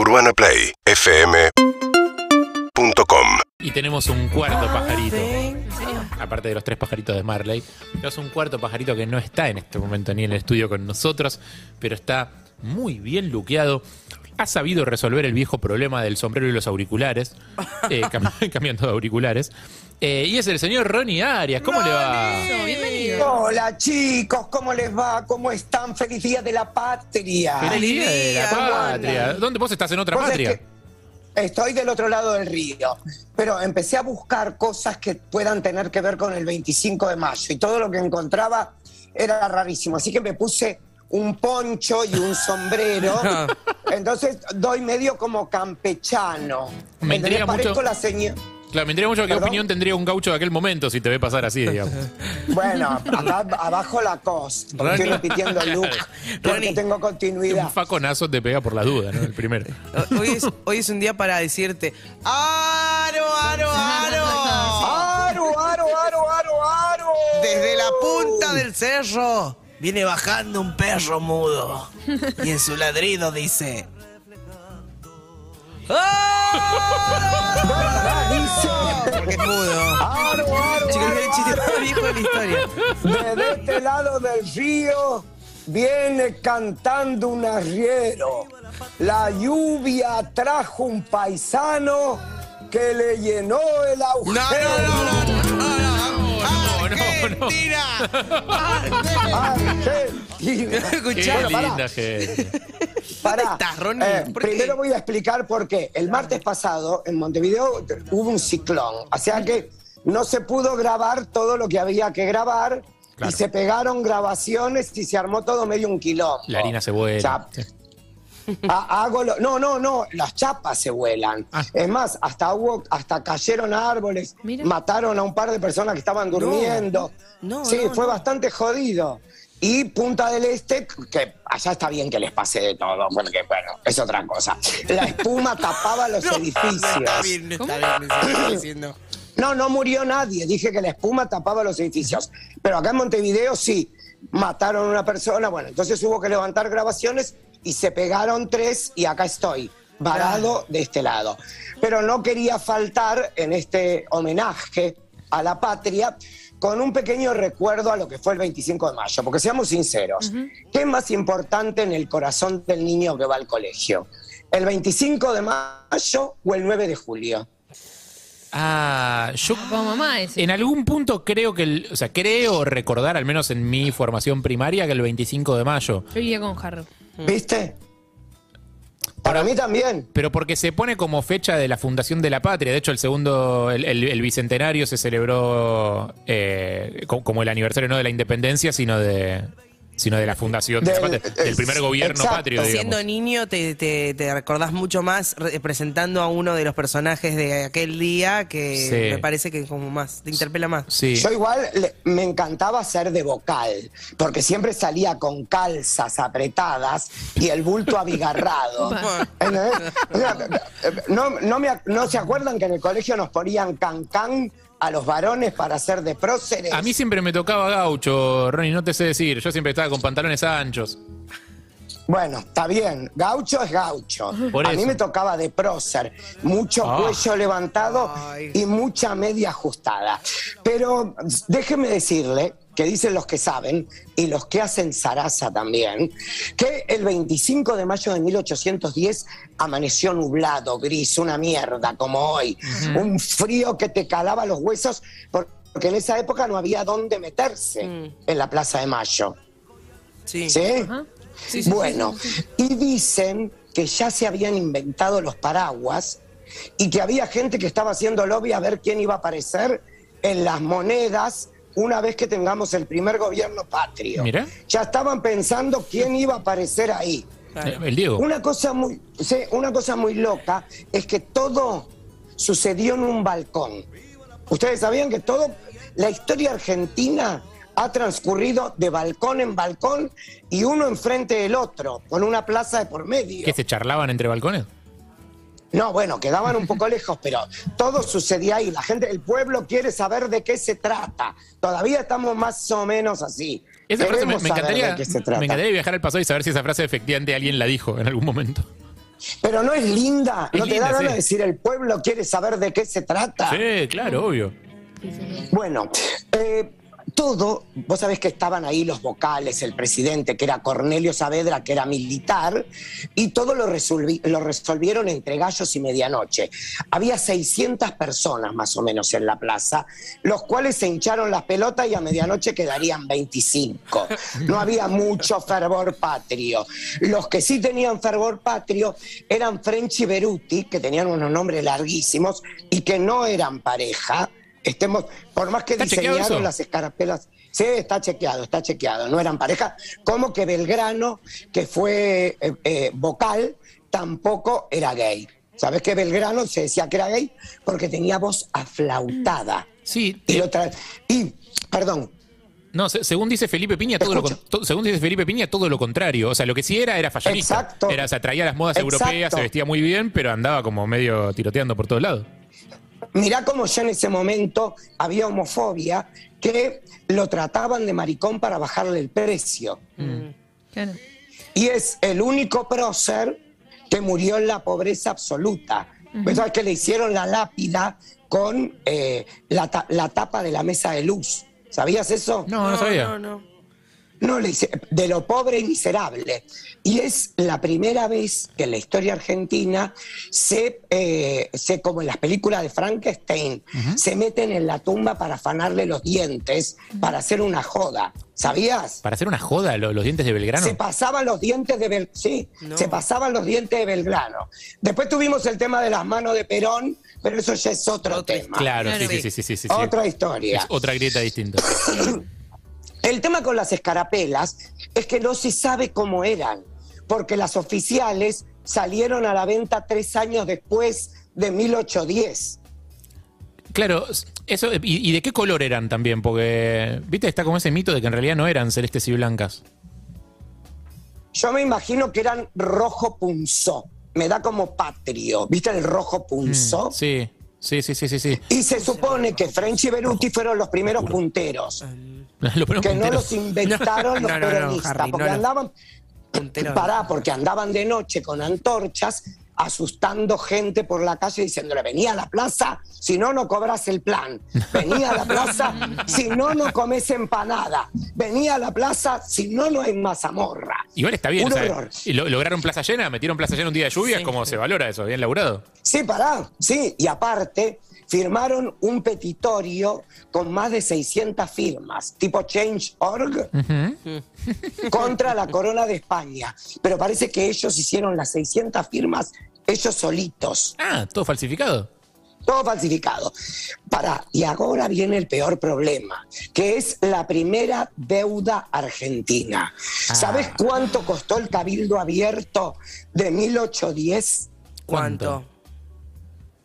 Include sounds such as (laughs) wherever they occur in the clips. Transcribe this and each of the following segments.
UrbanaPlayFM.com Y tenemos un cuarto pajarito. Aparte de los tres pajaritos de Marley. Tenemos un cuarto pajarito que no está en este momento ni en el estudio con nosotros, pero está muy bien luqueado. Ha sabido resolver el viejo problema del sombrero y los auriculares, eh, (laughs) cam- (laughs) cambiando de auriculares. Eh, y es el señor Ronnie Arias. ¿Cómo le va? Bienvenido. Hola chicos, ¿cómo les va? ¿Cómo están? Feliz día de la patria. Feliz día de la patria. ¿Dónde vos estás en otra patria? es que Estoy del otro lado del río, pero empecé a buscar cosas que puedan tener que ver con el 25 de mayo y todo lo que encontraba era rarísimo, así que me puse un poncho y un sombrero, (laughs) entonces doy medio como campechano. Me intriga mucho- la señora... Claro, me intriga mucho qué opinión tendría un gaucho de aquel momento si te ve pasar así, digamos. (laughs) Bueno, acá abajo la cost, porque estoy repitiendo el look, (laughs) porque Ronnie. tengo continuidad. Un faconazo te pega por la duda, ¿no? El primero. Hoy es, hoy es un día para decirte ¡Aro, aro, aro! ¡Aro, aro, aro, aro, aro! Desde la punta del cerro viene bajando un perro mudo y en su ladrido dice porque es mudo. ¡Aro, aro, Chicos, es el chiste aro, más viejo de la historia. Desde este lado del río viene cantando un arriero. La lluvia trajo un paisano que le llenó el agujero. no, no, no, no. Argentina. Argentina. Qué Escuchá, Bueno, pará. linda gente. Pará. estás, Ronnie? Eh, ¿Por qué? primero voy a explicar por qué. El martes pasado en Montevideo hubo un ciclón, o sea que no se pudo grabar todo lo que había que grabar Claro. y se pegaron grabaciones y se armó todo medio un quilombo. La harina se vuela. O sea, ha- hago lo- no, no, no, las chapas se vuelan. Ah. Es más, hasta hubo, hasta cayeron árboles, Mira. mataron a un par de personas que estaban durmiendo. No, sí, no, fue no. bastante jodido. Y Punta del Este, que allá está bien que les pase de todo, porque bueno, es otra cosa. La espuma tapaba los (laughs) No, edificios. No está bien, no está bien, diciendo. No, no murió nadie. Dije que la espuma tapaba los edificios. Pero acá en Montevideo sí. Mataron a una persona. Bueno, entonces hubo que levantar grabaciones y se pegaron tres y acá estoy, varado de este lado. Pero no quería faltar en este homenaje a la patria con un pequeño recuerdo a lo que fue el 25 de mayo. Porque seamos sinceros, ¿qué es más importante en el corazón del niño que va al colegio? ¿El 25 de mayo o el 9 de julio? Ah, yo Como mamá ese. en algún punto creo que, el- o sea, creo recordar, al menos en mi formación primaria, que el 25 de mayo. Yo iría con Jarro. ¿Viste? Para mí también. Pero porque se pone como fecha de la fundación de la patria. De hecho, el segundo, el, el- el bicentenario se celebró eh, co- como el aniversario no de la independencia, sino de, sino de la fundación de la Del- del primer gobierno exacto. patrio, digamos. Siendo niño te, te, te recordás mucho más representando a uno de los personajes de aquel día que Sí. me parece que como más, te interpela más. Sí. Yo igual le- me encantaba ser de vocal, porque siempre salía con calzas apretadas y el bulto abigarrado. (laughs) ¿No, no, me ¿No se acuerdan que en el colegio nos ponían cancán a los varones para ser de próceres? A mí siempre me tocaba gaucho, Ronnie, no te sé decir. Yo siempre estaba con pantalones anchos. Bueno, está bien. Gaucho es gaucho. Por a mí me tocaba de prócer. Mucho Ah. cuello levantado Ay. y mucha media ajustada. Pero déjeme decirle, que dicen los que saben, y los que hacen zaraza también, que el 25 de mayo de 1810 amaneció nublado, gris, una mierda como hoy. Un frío que te calaba los huesos porque en esa época no había dónde meterse Mm. en la Plaza de Mayo. Sí. ¿Sí? Ajá. Sí, sí, bueno, y dicen que ya se habían inventado los paraguas y que había gente que estaba haciendo lobby a ver quién iba a aparecer en las monedas una vez que tengamos el primer gobierno patrio. Mira. Ya estaban pensando quién iba a aparecer ahí. El Diego. Una cosa muy, una cosa muy loca es que todo sucedió en un balcón. Ustedes sabían que todo, la historia argentina ha transcurrido de balcón en balcón y uno enfrente del otro, con una plaza de por medio. ¿Qué se charlaban entre balcones? No, bueno, quedaban un poco lejos, pero todo sucedía ahí. La gente, el pueblo quiere saber de qué se trata. Todavía estamos más o menos así. Esa frase me, me encantaría, de qué se trata. me encantaría viajar al pasado y saber si esa frase efectivamente alguien la dijo en algún momento. Pero no es linda, Es no te linda, da ganas sí. de decir el pueblo quiere saber de qué se trata. Sí, claro, obvio. Bueno, eh, todo, vos sabés que estaban ahí los vocales, el presidente, que era Cornelio Saavedra, que era militar, y todo lo, lo resolvieron entre gallos y medianoche. Había 600 personas más o menos en la plaza, los cuales se hincharon las pelotas y a medianoche quedarían 25. No había mucho fervor patrio. Los que sí tenían fervor patrio eran French y Beruti, que tenían unos nombres larguísimos y que no eran pareja. Estemos, por más que ¿Está chequeado diseñaron las escarapelas. Sí, está chequeado, está chequeado. No eran pareja. Como que Belgrano, que fue eh, eh, vocal, tampoco era gay. ¿Sabes que Belgrano se decía que era gay? Porque tenía voz aflautada. Sí, Y, y, perdón, no, se- según dice Felipe Piña, todo lo, to- según dice Felipe Piña, todo lo contrario. O sea, lo que sí era, era fashionista. Exacto. Era, o sea, traía las modas Exacto. europeas, se vestía muy bien, pero andaba como medio tiroteando por todos lados. Mirá cómo ya en ese momento había homofobia que lo trataban de maricón para bajarle el precio. Claro. Y es el único prócer que murió en la pobreza absoluta. Pues sabes que le hicieron la lápida con eh, la, ta- la tapa de la mesa de luz. ¿Sabías eso? No, no, sabía. No, no. No, le hice- de lo pobre y miserable. Y es la primera vez que en la historia argentina se, eh, se como en las películas de Frankenstein, se meten en la tumba para afanarle los dientes, para hacer una joda. ¿Sabías? Para hacer una joda, lo- los dientes de Belgrano. Se pasaban los dientes de Bel sí, No. se pasaban los dientes de Belgrano. Después tuvimos el tema de las manos de Perón, pero eso ya es otro tema. Claro, Claro. sí, sí, sí, sí, sí, sí. Otra historia. Es otra grieta distinta. (coughs) El tema con las escarapelas es que no se sabe cómo eran, porque las oficiales salieron a la venta tres años después de 1810. Claro, eso, y, y de qué color eran también? Porque, viste, está como ese mito de que en realidad no eran celestes y blancas. Yo me imagino que eran rojo punzó. Me da como patrio. ¿Viste el rojo punzó? Mm, Sí, sí, sí, sí, sí. sí. Y se supone que French y Beruti fueron los primeros punteros. (laughs) Los primeros que no los inventaron los No, no, no, peronistas, Harry, porque andaban pará, porque andaban de noche con antorchas asustando gente por la calle diciéndole venía a la plaza, si no no cobras el plan, venía a la plaza, (laughs) si no no comes empanada, venía a la plaza, si no no hay mazamorra. Igual está bien, Un o sea, horror. y lo- lograron plaza llena, metieron plaza llena un día de lluvia, Sí. como se valora eso, bien laburado. Sí, pará, sí, y aparte firmaron un petitorio con más de 600 firmas, tipo Change.org, contra la corona de España. Pero parece que ellos hicieron las 600 firmas ellos solitos. Ah, todo falsificado. Todo falsificado. Pará, y ahora viene el peor problema, que es la primera deuda argentina. ¿Sabes cuánto costó el cabildo abierto de 1810? ¿Cuánto?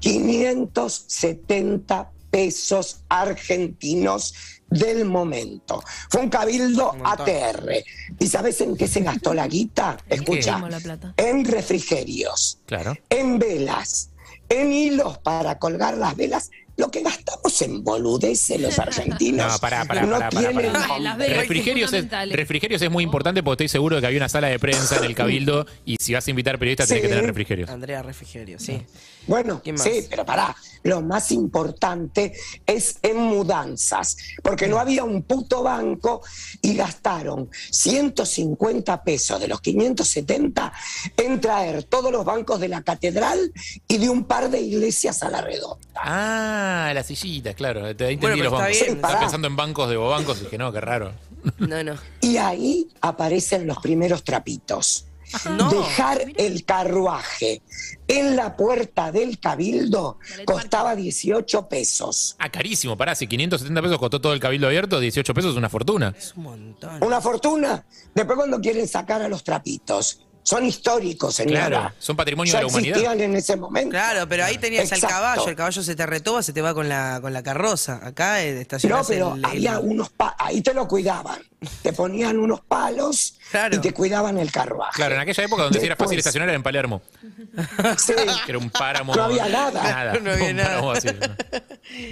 570 pesos argentinos del momento. Fue un cabildo Un. ATR. ¿Y sabes en qué se gastó la guita? (laughs) Escucha, Dimos la plata. en refrigerios, Claro. en velas, en hilos para colgar las velas. Lo que gastamos en boludeces los argentinos No, pará, pará, no pará, pará, tienen. Refrigerios es, refrigerios es muy importante porque estoy seguro de que había una sala de prensa en el Cabildo y si vas a invitar periodistas tenés que tener refrigerios. Andrea Refrigerio, sí. Bueno, sí, pero pará, lo más importante es en mudanzas, porque no había un puto banco y gastaron 150 pesos de los 570 en traer todos los bancos de la catedral y de un par de iglesias a la redonda. Ah, las sillitas, claro. Te entendí Bueno, pero los está bancos. bien. Estaba Pará. pensando en bancos de bobancos y dije, no, qué raro. No, no. Y ahí aparecen los primeros trapitos. No. Dejar el carruaje en la puerta del cabildo costaba 18 pesos. Ah, carísimo, pará, si 570 pesos costó todo el Cabildo abierto, 18 pesos es una fortuna. Es un montón. Una fortuna. Después cuando quieren sacar a los trapitos. Son históricos, señora. Claro, son patrimonio Ya de la humanidad. existían en ese momento. Claro, pero ahí tenías al Exacto. caballo, el caballo se te retoba, se te va con la, con la carroza. Acá eh, No, estacionás pero el- el- había unos pa- ahí te lo cuidaban. Te ponían unos palos Claro. y te cuidaban el carruaje. Claro, en aquella época donde sí era fácil Después- estacionar era en Palermo, Sí, (laughs) que era un páramo. No había nada. Nada, No había nada. páramo así.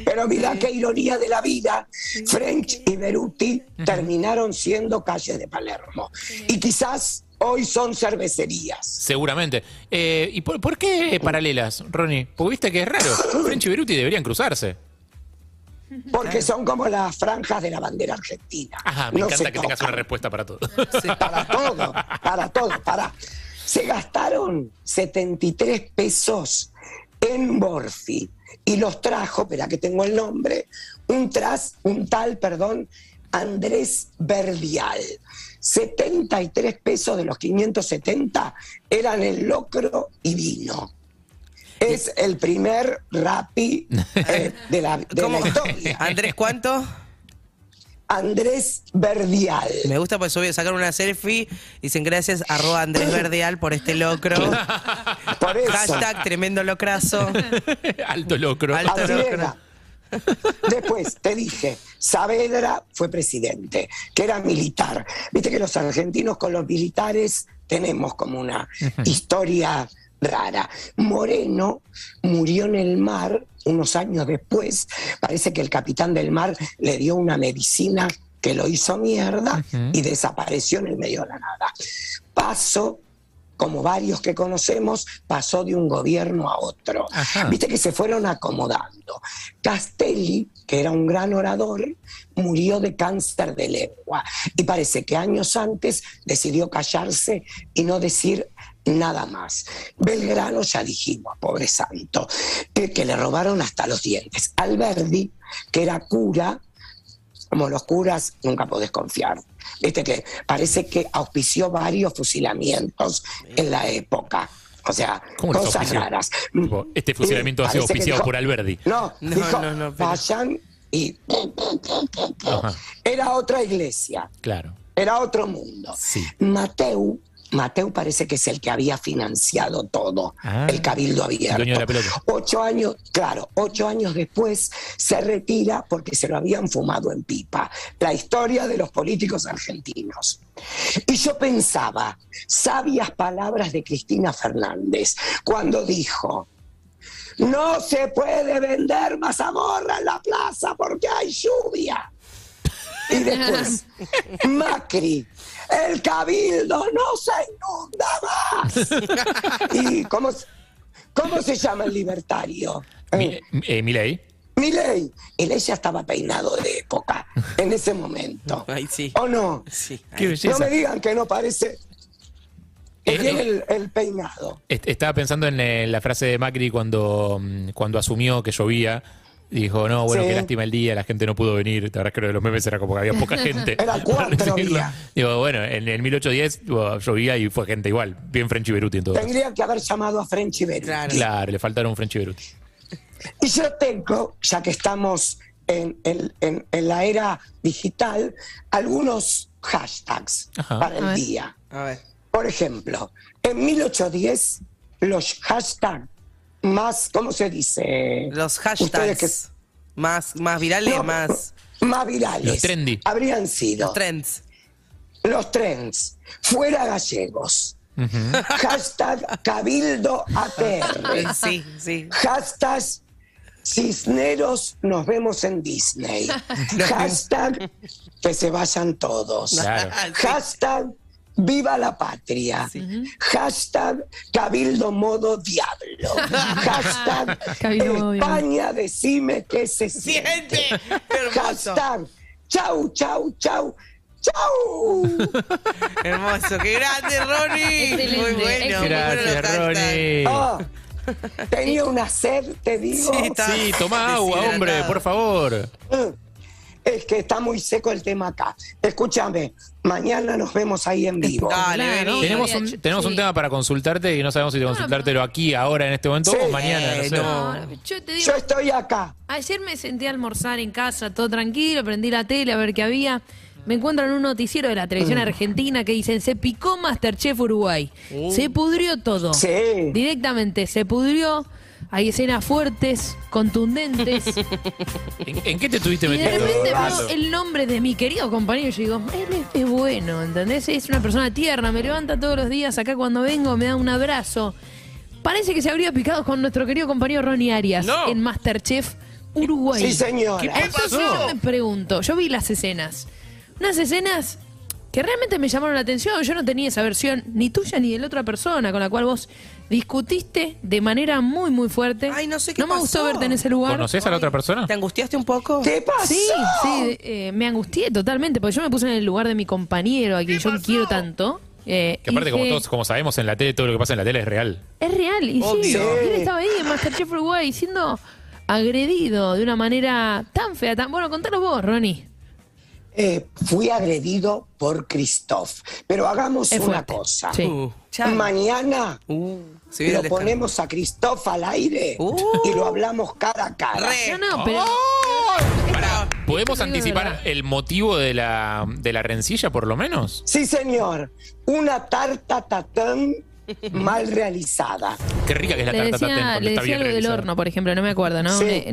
pero mirá qué ironía de la vida. French y Beruti terminaron siendo calles de Palermo. Y quizás hoy son cervecerías. Seguramente. Eh, ¿Y por, por qué paralelas, Ronnie? Porque viste que es raro. French y Beruti deberían cruzarse. Porque son como las franjas de la bandera argentina. Ajá, me No encanta que tengas una respuesta para todo. Para todo, para todo, para. Se gastaron 73 pesos en Morphy y los trajo, espera que tengo el nombre, un, tras, un tal, perdón, Andrés Verdial. 73 pesos de los 570 eran el locro y vino. Es el primer rapi (laughs) eh, de la, de la ¿Cómo? historia. Andrés, ¿cuánto? Andrés Verdial. Me gusta porque subí, sacaron una selfie. Dicen gracias, arroba Andrés Verdeal por este locro. Por eso. Hashtag tremendo locrazo. (laughs) Alto locro. Alto Así locro. era. Después te dije, Saavedra fue presidente, que era militar. Viste que los argentinos con los militares tenemos como una historia rara. Moreno murió en el mar unos años después. Parece que el capitán del mar le dio una medicina que lo hizo mierda y desapareció en el medio de la nada. Paso como varios que conocemos, pasó de un gobierno a otro. Ajá. Viste que se fueron acomodando. Castelli, que era un gran orador, murió de cáncer de lengua y parece que años antes decidió callarse y no decir nada más. Belgrano, ya dijimos, pobre santo, que le robaron hasta los dientes. Alberdi, que era cura, como los curas, nunca podés confiar. Viste que parece que auspició varios fusilamientos en la época. O sea, ¿Cómo los cosas raras. Tipo, este fusilamiento ha sido auspiciado dijo- por Alberdi. No, No, dijo, no, no, pero- vayan y... Ajá. Era otra iglesia, Claro. era otro mundo. Sí. Mateu, Mateu parece que es el que había financiado todo, Ah, el cabildo abierto. Ocho años, claro, ocho años después se retira porque se lo habían fumado en pipa. La historia de los políticos argentinos. Y yo pensaba, sabias palabras de Cristina Fernández cuando dijo, no se puede vender mazamorra en la plaza porque hay lluvia. Y después, (laughs) Macri, el cabildo no se inunda más. (laughs) ¿Y cómo, se- cómo se llama el libertario? Mi- eh, Milei. Milei. Milei ya estaba peinado de época en ese momento. (laughs) Ay, sí. ¿O no? Sí. Qué ahí. belleza. No me digan que no parece. Eh, eh. el, el peinado. Est- Estaba pensando en eh, la frase de Macri cuando, mm, cuando asumió que llovía. Dijo, no, bueno, Sí. qué lástima el día, la gente no pudo venir. La verdad es que lo de los memes era como que había poca (laughs) gente. Era cuatro días. Digo, bueno, en el 1810 tipo, llovía y fue gente igual. Bien Frenchy Beruti en todo. Tendría que haber llamado a Frenchy Beruti. Claro. Claro, le faltaron Frenchy Beruti. Y yo tengo, ya que estamos en, en- en- en la era digital, algunos hashtags Ajá. para A el ver. día. A ver. Por ejemplo, en 1810, los hashtags más, ¿cómo se dice? Los hashtags que- más, más virales, No, más. más virales. Los trendy. Habrían sido Los trends. los trends. Fuera gallegos. Hashtag Cabildo ATR. (laughs) Sí, sí. Hashtag Cisneros nos vemos en Disney. (laughs) Hashtag que se vayan todos. Claro. (laughs) Hashtag Viva la patria. Hashtag Cabildo modo diablo. (laughs) Hashtag Cabildo modo diablo. España decime qué se siente. Hashtag chau, chau, chau, chau. (laughs) Hermoso. Qué grande, Ronnie. Excelente, Muy bueno. muy bueno Gracias. Ronnie. Ah, tenía una sed, te digo. Sí, está- Sí, toma agua, hombre, por favor. Es que está muy seco el tema acá. Escúchame, mañana nos vemos ahí en vivo. Dale, Claro. vení. Tenemos un, tema para consultarte y no sabemos si consultártelo aquí, ahora, en este momento Sí. o mañana. No sé. No. No, yo te digo, Yo estoy acá. ayer me senté a almorzar en casa, todo tranquilo, prendí la tele a ver qué había. Me encuentro en un noticiero de la televisión argentina que dicen, se picó Masterchef Uruguay. Se pudrió todo. Sí. Directamente, se pudrió. Hay escenas fuertes, contundentes. (laughs) ¿En, en qué te tuviste Y de metiendo? repente veo el nombre de mi querido compañero y yo digo, él es, es bueno, ¿entendés? Es una persona tierna, me levanta todos los días acá cuando vengo, me da un abrazo. Parece que se habría picado con nuestro querido compañero Ronnie Arias No. en Masterchef Uruguay. Sí, señora. ¿Qué Entonces pasó? yo me pregunto, yo vi las escenas. Unas escenas que realmente me llamaron la atención. Yo no tenía esa versión ni tuya ni de la otra persona con la cual vos discutiste de manera muy, muy fuerte. Ay, no sé qué No me gustó verte en ese lugar. ¿Conocés a la otra persona? ¿Te angustiaste un poco? ¿Qué pasó? Sí, sí, eh, me angustié totalmente, porque yo me puse en el lugar de mi compañero, a quien yo quiero tanto. eh, Que aparte, como todos como sabemos en la tele, todo lo que pasa en la tele es real. Es real, y sí, él estaba ahí en Masterchef Uruguay siendo agredido de una manera tan fea, tan... Bueno, contanos vos, Ronnie. Eh, fui agredido por Christoph. Pero hagamos Es una fuerte. cosa. Sí. Uh. Mañana Uh, lo ponemos a Christoph al aire Uh. y lo hablamos cara a cara. Re. No, no, pero... Pará, ¿podemos anticipar el motivo de la, de la rencilla, por lo menos? Sí, señor. Una tarta tatán mal realizada. Qué rica que es la Le tarta decía, cuando le está decía bien algo del horno, por ejemplo, no me acuerdo, ¿no? Sí.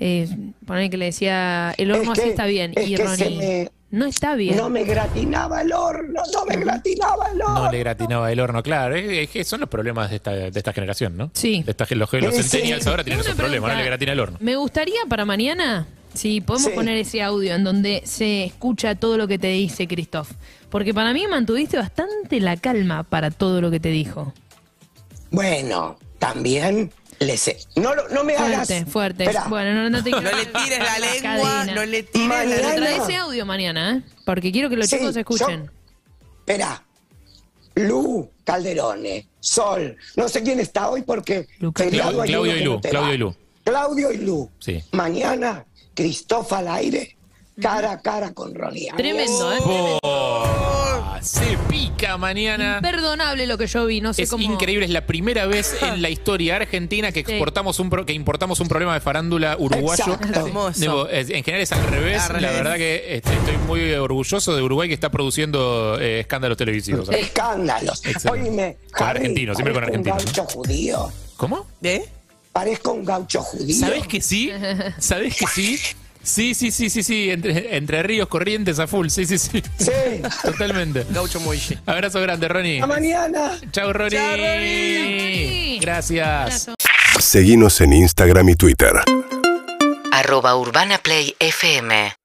Eh, poner que le decía, el horno Es que- así está bien. es Y Ronnie, me- no está bien. No me gratinaba el horno, no me gratinaba el horno. No le gratinaba el horno, claro. Es, es que son los problemas de esta, de esta generación, ¿no? Sí. De esta, los, los Sí, centennials sí. ahora tienen esos problemas, no le gratina el horno. Me gustaría para mañana, si podemos Sí. poner ese audio en donde se escucha todo lo que te dice Christoph. Porque para mí mantuviste bastante la calma para todo lo que te dijo. Bueno, también le sé. No, no me hagas. Fuerte, fuerte. Espera. Bueno, no, no te No le tires la lengua, cadena. no le tires la Mañana- Pero lengua. trae ese audio mañana, ¿eh? Porque quiero que los Sí, chicos escuchen. Espera. Lu Calderone, Sol, no sé quién está hoy porque Claudio uno y Lu, Claudio y Lu. Claudio y Lu. Sí. Mañana, Cristóbal al aire, cara a cara con Ronnie. Tremendo, ¿eh? Oh, se pica mañana. Imperdonable lo que yo vi, no sé Es cómo. increíble, es la primera vez (laughs) en la historia argentina que exportamos un pro- que importamos un problema de farándula uruguayo. Exacto. Hermoso. Digo, es- en general es al revés. Al La revés. verdad que este, estoy muy orgulloso de Uruguay que está produciendo eh, escándalos televisivos. (laughs) Escándalos. Excelente. Oíme, Con Harry, siempre con parezco argentino, Un gaucho judío. ¿Cómo? ¿Eh? Parezco un gaucho judío. ¿Sabes que sí? (laughs) ¿Sabes que sí? Sí, sí, sí, sí, sí. Entre, entre ríos corrientes a full. Sí, sí, sí. Sí. (laughs) Totalmente. Gaucho Moille. Abrazo grande, Ronnie. A mañana. Chao, Ronnie. Chao, Ronnie. Ronnie. Gracias. Seguinos en Instagram y Twitter. arroba Urbana Play FM